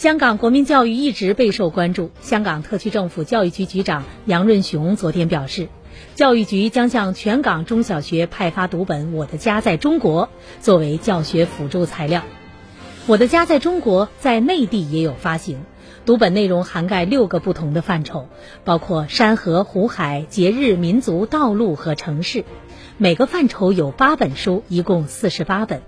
香港国民教育一直备受关注。香港特区政府教育局局长杨润雄昨天表示教育局将向全港中小学派发读本我的家在中国作为教学辅助材料。我的家在中国在内地也有发行读本内容涵盖六个不同的范畴包括山河湖海节日民族道路和城市。每个范畴有八本书一共四十八本。